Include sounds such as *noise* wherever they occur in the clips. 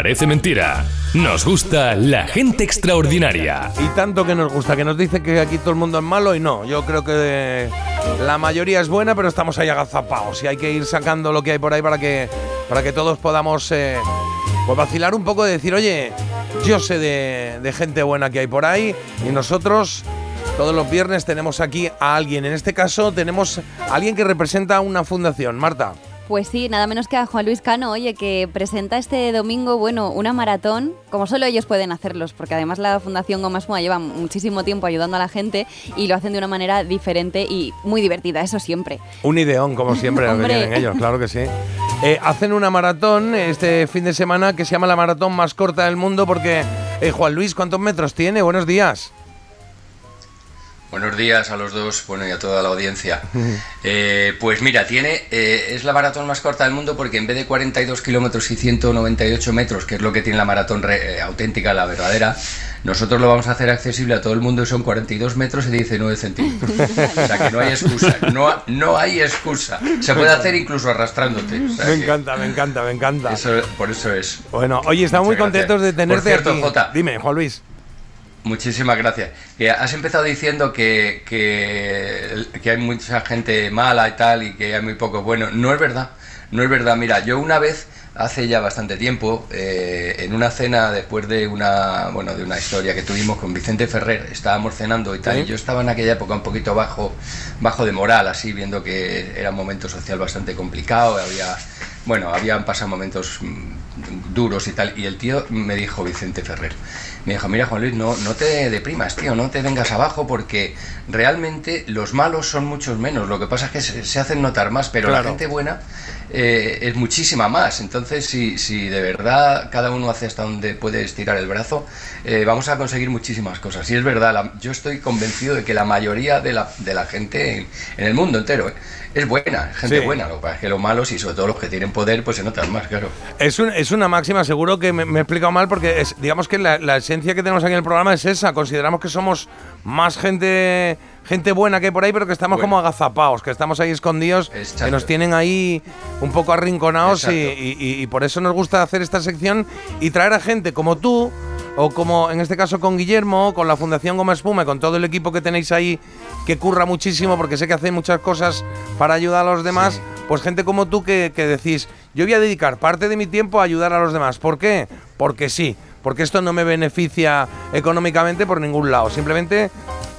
Parece mentira. Nos gusta la gente extraordinaria. Y tanto que nos gusta, que nos dice que aquí todo el mundo es malo y no. Yo creo que la mayoría es buena, pero estamos ahí agazapados y hay que ir sacando lo que hay por ahí para que, para que todos podamos eh, pues vacilar un poco de decir, oye, yo sé de, de gente buena que hay por ahí y nosotros todos los viernes tenemos aquí a alguien. En este caso tenemos a alguien que representa una fundación. Marta. Pues sí, nada menos que a Juan Luis Cano, oye, que presenta este domingo, bueno, una maratón, como solo ellos pueden hacerlos, porque además la Fundación Goma Espuma lleva muchísimo tiempo ayudando a la gente y lo hacen de una manera diferente y muy divertida, eso siempre. Un ideón, como siempre, lo que tienen ellos, claro que sí. Eh, hacen una maratón este fin de semana que se llama la maratón más corta del mundo porque, eh, Juan Luis, ¿cuántos metros tiene? Buenos días. Buenos días a los dos, bueno, y a toda la audiencia. *laughs* Eh, pues mira, tiene eh, es la maratón más corta del mundo porque en vez de 42 kilómetros y 198 metros, que es lo que tiene la maratón re- eh, auténtica, la verdadera, nosotros lo vamos a hacer accesible a todo el mundo y son 42 metros y 19 centímetros. o sea que no hay excusa, no, no hay excusa. Se puede hacer incluso arrastrándote. o sea Me encanta, me encanta, me encanta. eso- por eso es. Bueno, oye, estamos muy gracias. contentos de Por tenerte cierto, aquí. Jota. Dime, Juan Luis. Muchísimas gracias. Que has empezado diciendo que, que, que hay mucha gente mala y tal y que hay muy poco bueno. No es verdad, no es verdad. Mira, yo una vez, hace ya bastante tiempo, eh, en una cena después de una, bueno, de una historia que tuvimos con Vicente Ferrer, estábamos cenando y tal, Sí. y yo estaba en aquella época un poquito bajo, bajo de moral, así, viendo que era un momento social bastante complicado, había, bueno, habían pasado momentos mm, duros y tal, y el tío me dijo, Vicente Ferrer, me dijo, mira Juan Luis, no, no te deprimas, tío, no te vengas abajo porque realmente los malos son muchos menos, lo que pasa es que se, se hacen notar más, pero Claro. la gente buena eh, es muchísima más, entonces si, si de verdad cada uno hace hasta donde puede estirar el brazo, eh, vamos a conseguir muchísimas cosas. Y es verdad, la- yo estoy convencido de que la mayoría de la, de la gente en, en el mundo entero eh, es buena, gente Sí. buena, lo que pasa es que los malos y sobre todo los que tienen poder pues se notan más, claro. Es, un- es una máxima, seguro que me, me he explicado mal, porque es, digamos que la, la esencia que tenemos aquí en el programa es esa. Consideramos que somos más gente gente buena que hay por ahí, pero que estamos Bueno. como agazapados, que estamos ahí escondidos, Exacto. que nos tienen ahí un poco arrinconados y, por eso nos gusta hacer esta sección y traer a gente como tú, o como en este caso con Guillermo, con la Fundación Goma Espuma, con todo el equipo que tenéis ahí, que curra muchísimo, porque sé que hacéis muchas cosas para ayudar a los demás, pues gente como tú que, que decís, yo voy a dedicar parte de mi tiempo a ayudar a los demás. ¿Por qué? Porque sí, porque esto no me beneficia económicamente por ningún lado. Simplemente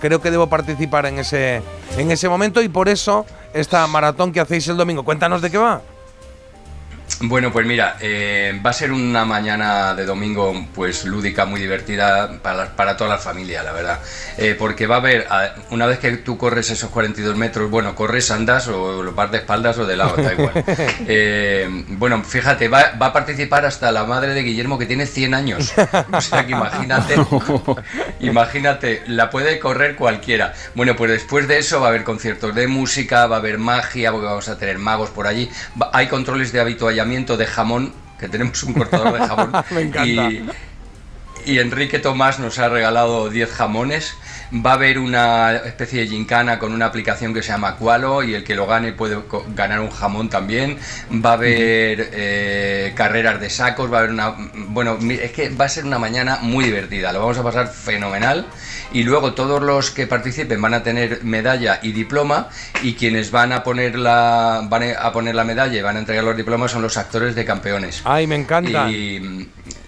creo que debo participar en ese, en ese momento y por eso esta maratón que hacéis el domingo. Cuéntanos de qué va. Bueno, pues mira, eh, va a ser una mañana de domingo pues lúdica, muy divertida para, para toda la familia, la verdad. Eh, porque va a haber, una vez que tú corres esos 42 metros, bueno, corres, andas o lo vas de espaldas o de lado, da igual. *laughs* Eh, bueno, fíjate, va, va a participar hasta la madre de Guillermo que tiene 100 años. O sea que imagínate, *laughs* imagínate, la puede correr cualquiera. Bueno, pues después de eso va a haber conciertos de música, va a haber magia, porque vamos a tener magos por allí. Va- hay controles de habituallamiento de jamón, que tenemos un cortador de jamón. *laughs* Me encanta. Y, y Enrique Tomás nos ha regalado 10 jamones. Va a haber una especie de gincana con una aplicación que se llama Qualo y el que lo gane puede ganar un jamón también. Va a haber eh, carreras de sacos, va a haber una... Bueno, es que va a ser una mañana muy divertida, lo vamos a pasar fenomenal. Y luego todos los que participen van a tener medalla y diploma y quienes van a poner la, van a poner la medalla y van a entregar los diplomas son los actores de campeones. Ay, me encanta. Y,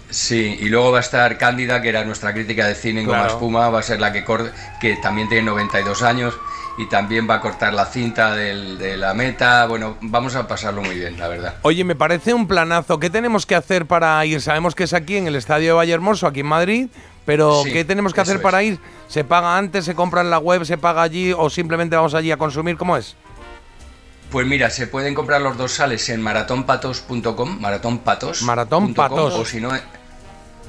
sí, y luego va a estar Cándida, que era nuestra crítica de cine en Goma Claro. Espuma, va a ser la que cor- que también tiene 92 años y también va a cortar la cinta del- de la meta. Bueno, vamos a pasarlo muy bien, la verdad. Oye, me parece un planazo. ¿Qué tenemos que hacer para ir? Sabemos que es aquí en el Estadio de Valle Hermoso, aquí en Madrid, pero Sí, ¿qué tenemos que hacer es. para ir? ¿Se paga antes, se compra en la web, se paga allí o simplemente vamos allí a consumir? ¿Cómo es? Pues mira, se pueden comprar los dorsales en maratonpatos.com, maratonpatos. Maratón Patos. O si no,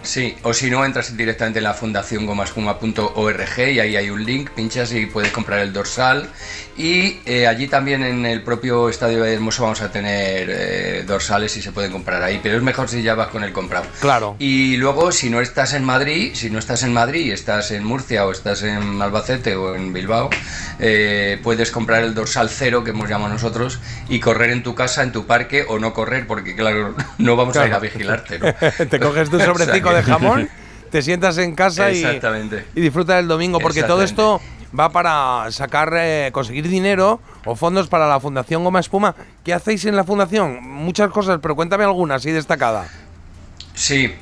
Sí, o si no, entras directamente en la fundación gomaspuma.org y ahí hay un link, pinchas y puedes comprar el dorsal. Y eh, allí también en el propio Estadio de Hermoso vamos a tener eh, dorsales y se pueden comprar ahí, pero es mejor si ya vas con el comprado. Claro. Y luego, si no estás en Madrid, si no estás en Madrid, estás en Murcia o estás en Albacete o en Bilbao, eh, puedes comprar el dorsal cero que hemos llamado nosotros y correr en tu casa, en tu parque o no correr, porque claro, *laughs* no vamos a ir a vigilarte. ¿no? *laughs* Te coges tu *laughs* de jamón, te sientas en casa y, y disfrutas del domingo, porque todo esto va para sacar, eh, conseguir dinero o fondos para la Fundación Goma Espuma. ¿Qué hacéis en la Fundación? Muchas cosas, pero cuéntame alguna así destacada. Sí,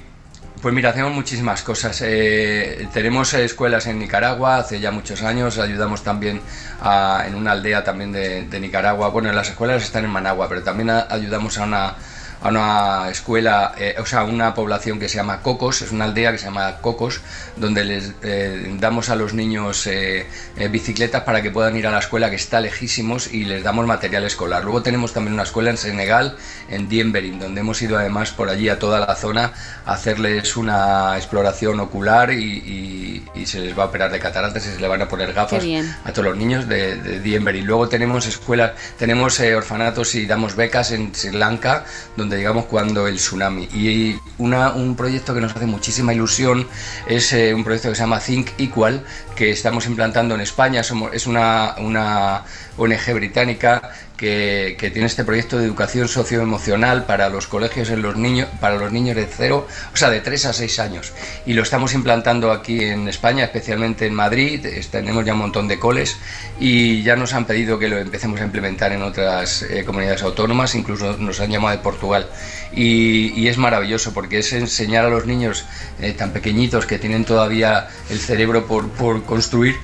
pues mira, hacemos muchísimas cosas. Eh, tenemos escuelas en Nicaragua hace ya muchos años, ayudamos también a- en una aldea también de, de Nicaragua. Bueno, las escuelas están en Managua, pero también a- ayudamos a una, a una escuela, eh, o sea, una población que se llama Cocos, es una aldea que se llama Cocos, donde les eh, damos a los niños eh, bicicletas para que puedan ir a la escuela que está lejísimos y les damos material escolar. Luego tenemos también una escuela en Senegal, en Dienberin, donde hemos ido además por allí a toda la zona a hacerles una exploración ocular y, y- y se les va a operar de cataratas y se les van a poner gafas a todos los niños de, de Dienberin. Luego tenemos escuelas, tenemos orfanatos y damos becas en Sri Lanka, donde llegamos cuando el tsunami. Y una, un proyecto que nos hace muchísima ilusión es eh, un proyecto que se llama Think Equal, que estamos implantando en España. Somos, es una, una ONG británica que, que tiene este proyecto de educación socioemocional para los colegios en los niños, para los niños de cero, o sea, de 3 a 6 años. Y lo estamos implantando aquí en España, especialmente en Madrid. Tenemos ya un montón de coles y ya nos han pedido que lo empecemos a implementar en otras eh, comunidades autónomas, incluso nos han llamado de Portugal. Y, y es maravilloso porque es enseñar a los niños eh, tan pequeñitos que tienen todavía el cerebro por, por construir,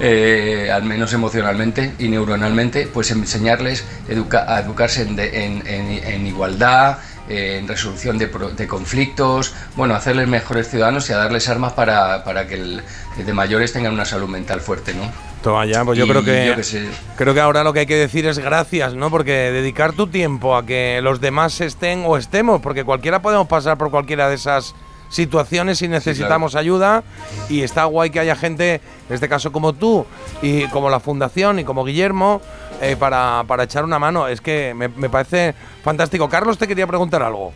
eh, al menos emocionalmente y neuronalmente, pues enseñarles educa- a educarse en, de- en- en- en igualdad, en resolución de, conflictos, bueno, hacerles mejores ciudadanos y a darles armas para, para que el- de mayores tengan una salud mental fuerte, ¿no? Toma ya, pues yo Y creo que yo creo que ahora lo que hay que decir es gracias, ¿no? Porque dedicar tu tiempo a que los demás estén o estemos, porque cualquiera podemos pasar por cualquiera de esas situaciones y necesitamos ayuda y está guay que haya gente, en este caso como tú y como la fundación y como Guillermo eh, para, para echar una mano. Es que me, me parece fantástico. Carlos, te quería preguntar algo.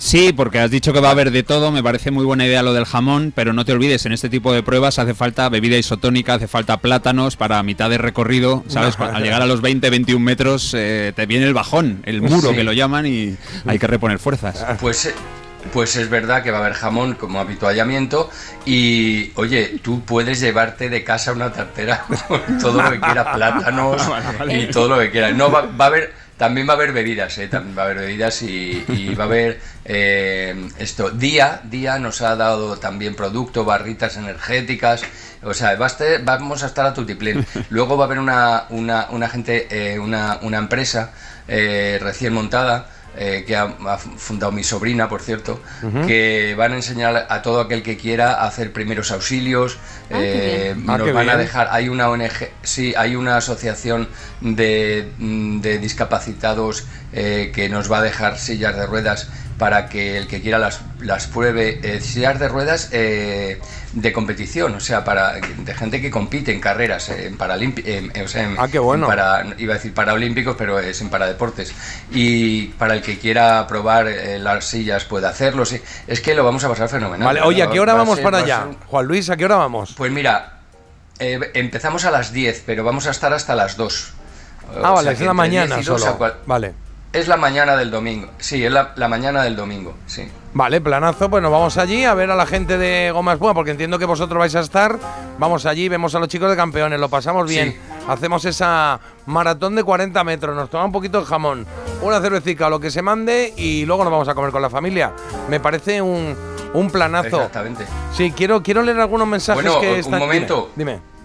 Sí, porque has dicho que va a haber de todo, me parece muy buena idea lo del jamón, pero no te olvides, en este tipo de pruebas hace falta bebida isotónica, hace falta plátanos para mitad de recorrido, ¿sabes? Al llegar a los 20, 21 metros eh, te viene el bajón, el muro Sí. que lo llaman y hay que reponer fuerzas. Pues, eh, pues es verdad que va a haber jamón como habituallamiento y, oye, tú puedes llevarte de casa una tartera *laughs* con todo lo que quieras, *laughs* plátanos y todo lo que quieras. No, va, va a haber... También va a haber bebidas, ¿eh? también va a haber bebidas y, y va a haber eh, esto. Día, Día nos ha dado también producto, barritas energéticas, o sea, va a estar- vamos a estar a tutiplén. *laughs* Luego va a haber una, una, una gente, eh, una, una empresa eh, recién montada eh, que ha, ha fundado mi sobrina, por cierto, que van a enseñar a todo aquel que quiera a hacer primeros auxilios. Ah, eh. Ah, nos van a dejar, hay una ONG, sí, hay una asociación de, mm, de discapacitados eh, que nos va a dejar sillas de ruedas para que el que quiera las, las pruebe, eh, sillas de ruedas eh, de competición, o sea, para de gente que compite en carreras, eh, en en- en- o sea, en- Ah, qué bueno. en para, iba a decir paraolímpicos, pero es en paradeportes. Y para el que quiera probar eh, las sillas puede hacerlo. sí. Es que lo vamos a pasar fenomenal. Vale, oye, ¿a qué hora Va vamos ser- para allá? ser Juan Luis, ¿a qué hora vamos? Pues mira, eh, empezamos a las 10, pero vamos a estar hasta las 2. ah, O vale, sea es la mañana 10 y 2 a solo. cual- Vale. Es la mañana del domingo. Sí, es la, la mañana del domingo, sí. Vale, planazo, pues nos vamos allí a ver a la gente de Goma Espuma, porque entiendo que vosotros vais a estar. Vamos allí, vemos a los chicos de campeones, lo pasamos bien. Sí. Hacemos esa maratón de 40 metros, nos toma un poquito de jamón, una cervecita o lo que se mande y luego nos vamos a comer con la familia. Me parece un, un planazo. Exactamente. Sí, quiero, quiero leer algunos mensajes Bueno, que un están. momento. Dime. dime.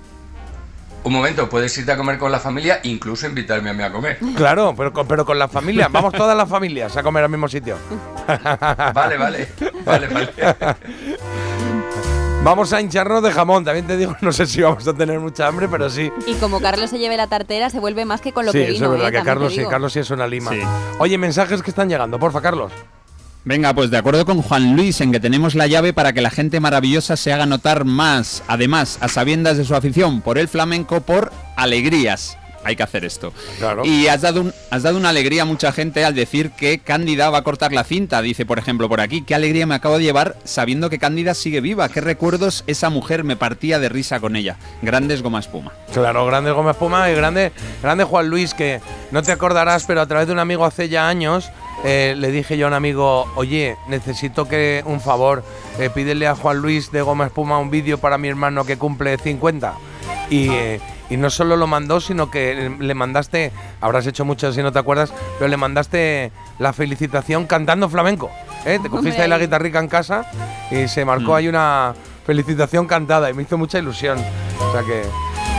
Un momento, puedes irte a comer con la familia, incluso invitarme a mí a comer. Claro, pero, con- pero con la familia. Vamos todas las familias a comer al mismo sitio. *laughs* Vale, vale. Vale, vale. *laughs* Vamos a hincharnos de jamón. También te digo, no sé si vamos a tener mucha hambre, pero sí. Y como Carlos se lleve la tartera, se vuelve más que con lo sí, que vino. es verdad, ¿eh? que Carlos sí. Carlos sí es una lima. Sí. Oye, mensajes que están llegando, porfa, Carlos. Venga, pues de acuerdo con Juan Luis en que tenemos la llave para que la gente maravillosa se haga notar más. Además, a sabiendas de su afición por el flamenco, por alegrías hay que hacer esto. Y has dado, has dado una alegría a mucha gente al decir que Cándida va a cortar la cinta. Dice, por ejemplo, por aquí, qué alegría me acabo de llevar sabiendo que Cándida sigue viva. Qué recuerdos esa mujer me partía de risa con ella. Grandes Goma Espuma. Claro, grandes Goma Espuma y grande, grande Juan Luis, que no te acordarás, pero a través de un amigo hace ya años eh, le dije yo a un amigo, oye, necesito que un favor, eh, pídele a Juan Luis de Goma Espuma un vídeo para mi hermano que cumple 50. Y, eh, y no solo lo mandó, sino que le mandaste, habrás hecho mucho si no te acuerdas, pero le mandaste la felicitación cantando flamenco. Te *laughs* cogiste ahí la guitarrica en casa y se marcó mm. ahí una felicitación cantada y me hizo mucha ilusión. O sea que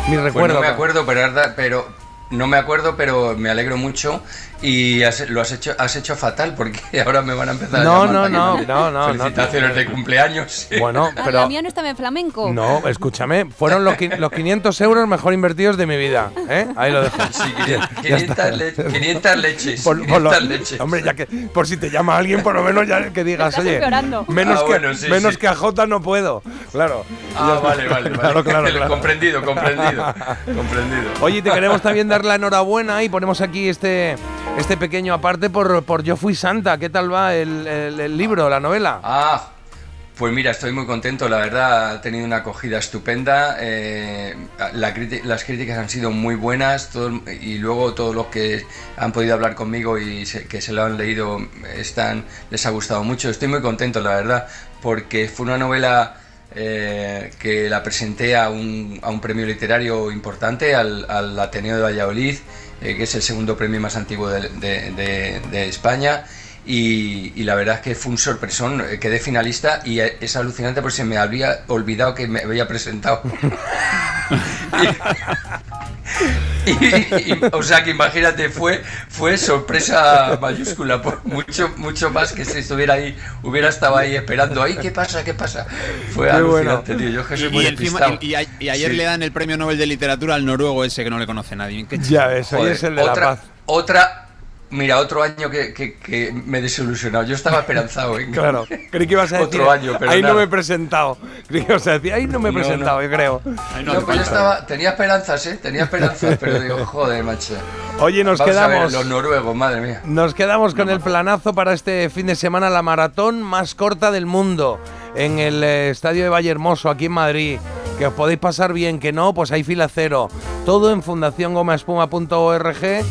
mi recuerdo. Pues no me acuerdo, pero, pero no me acuerdo, pero me alegro mucho y lo has hecho, has hecho fatal porque *laughs* ahora me van a empezar a no, no, no, no, no, Felicitaciones de cumpleaños. *laughs* Bueno, ah, pero. La mía no estaba en flamenco. No, escúchame, fueron los, los 500 euros mejor invertidos de mi vida. ¿eh? Ahí lo dejo. Sí, 500, 500, leches. Por, 500 leches. Hombre, ya que por si te llama alguien, por lo menos ya que digas, oye, menos, ah, que, menos que a J no puedo. Claro. Ah, vale, vale, claro, Claro, *laughs* claro, Comprendido, comprendido. comprendido. Oye, te queremos también dar la enhorabuena y ponemos aquí este este pequeño aparte por, por Yo Fui Santa. ¿Qué tal va el, libro, la novela? Ah, pues mira, estoy muy contento, la verdad ha tenido una acogida estupenda, eh, las críticas han sido muy buenas y luego todos los que han podido hablar conmigo y que se lo han leído están, les ha gustado mucho, estoy muy contento la verdad, porque fue una novela eh, que la presenté a un, a un premio literario importante, al, al Ateneo de Valladolid, eh, que es el segundo premio más antiguo de, España. Y, la verdad es que fue un sorpresón, eh, quedé finalista y es alucinante porque se me había olvidado que me había presentado. *laughs* *laughs* *laughs* o sea que imagínate, fue, fue sorpresa mayúscula, por mucho, mucho más que si estuviera ahí, hubiera estado ahí esperando, ay, ¿qué pasa? ¿Qué pasa? Fue alucinante, tío. Yo que soy muy y, y, ayer le dan el premio Nobel de Literatura al noruego ese que no le conoce nadie. ya ves, hoy es el de otra, la paz. Otra, Mira, otro año que, que, me he desilusionado. Yo estaba esperanzado. ¿eh? *laughs* claro, creí que ibas a decir. Otro año, pero ahí no me he presentado. Creí que ibas a decir, ahí no me he presentado, yo creo. no, yo estaba, tenía esperanzas, ¿eh? Tenía *laughs* esperanzas, pero digo, joder, macho. Oye, nos quedamos. los noruegos, madre mía. Nos quedamos con el planazo para este fin de semana, la maratón más corta del mundo. En el eh, estadio de Valle Hermoso, aquí en Madrid. Que os podéis pasar bien, que no, pues hay fila cero. Todo en fundaciongomaespuma.org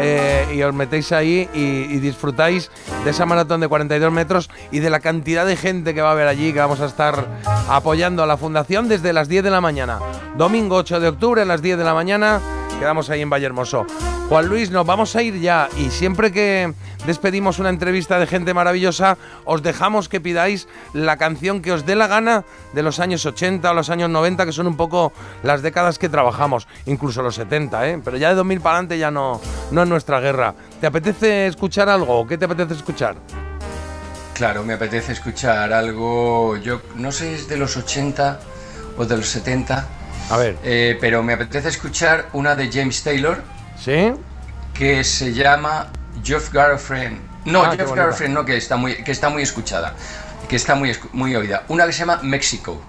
eh, y os metéis ahí y, disfrutáis de esa maratón de 42 metros y de la cantidad de gente que va a haber allí, que vamos a estar apoyando a la fundación desde las 10 de la mañana. Domingo 8 de octubre a las 10 de la mañana quedamos ahí en Valle Hermoso. Juan Luis, nos vamos a ir ya y siempre que despedimos una entrevista de gente maravillosa, os dejamos que pidáis la canción que os dé la gana de los años 80 o los años 90, que son un poco las décadas que trabajamos, incluso los 70, ¿eh? pero ya de 2000 para adelante ya no, no es nuestra guerra. ¿Te apetece escuchar algo? ¿Qué te apetece escuchar? Claro, me apetece escuchar algo, yo no sé si es de los 80 o de los 70, a ver. Eh, pero me apetece escuchar una de James Taylor. ¿Sí? Que se llama Jeff Girlfriend. No, ah, Jeff Girlfriend no, que está muy, que está muy escuchada. Que está muy, muy oída. Una que se llama México.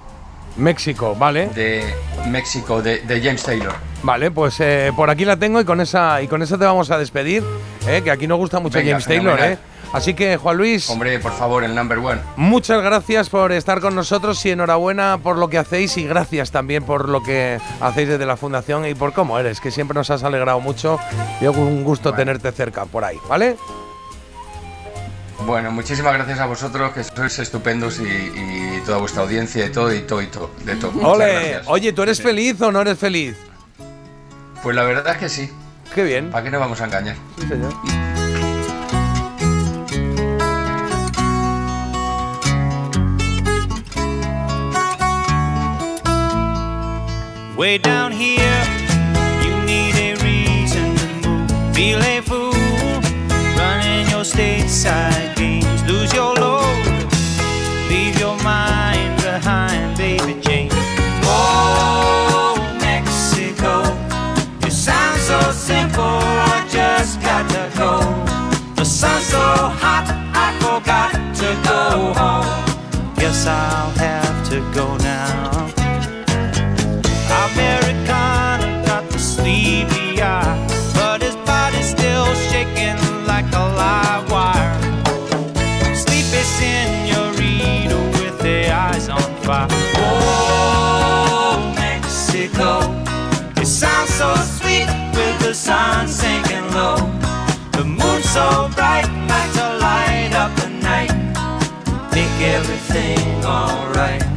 México, vale. De México, de, James Taylor. Vale, pues eh, por aquí la tengo y con esa y con esa te vamos a despedir. Eh, que aquí nos gusta mucho James Taylor, ¿eh? Así que, Juan Luis. Hombre, por favor, el number one. Muchas gracias por estar con nosotros y enhorabuena por lo que hacéis y gracias también por lo que hacéis desde la Fundación y por cómo eres, que siempre nos has alegrado mucho y es un gusto tenerte cerca por ahí, ¿vale? Bueno, muchísimas gracias a vosotros, que sois estupendos y, toda vuestra audiencia y todo, y todo, y todo, de todo. Ole, oye, ¿tú eres feliz o no eres feliz? Pues la verdad es que sí. Qué bien. ¿Para qué nos vamos a engañar? Sí, señor. Way down here, you need a reason to move. Feel a fool, running your stateside games. Lose your load, simple, I just got to go. The sun's so hot, I forgot to go home. guess I'll have to go now. Americana got the sleepy eye, but his body's still shaking like a live wire. Sleepy senorita with the eyes on fire. Oh, Mexico, it sounds so sweet the sun sinking low. The moon so bright, like to light up the night, make everything alright.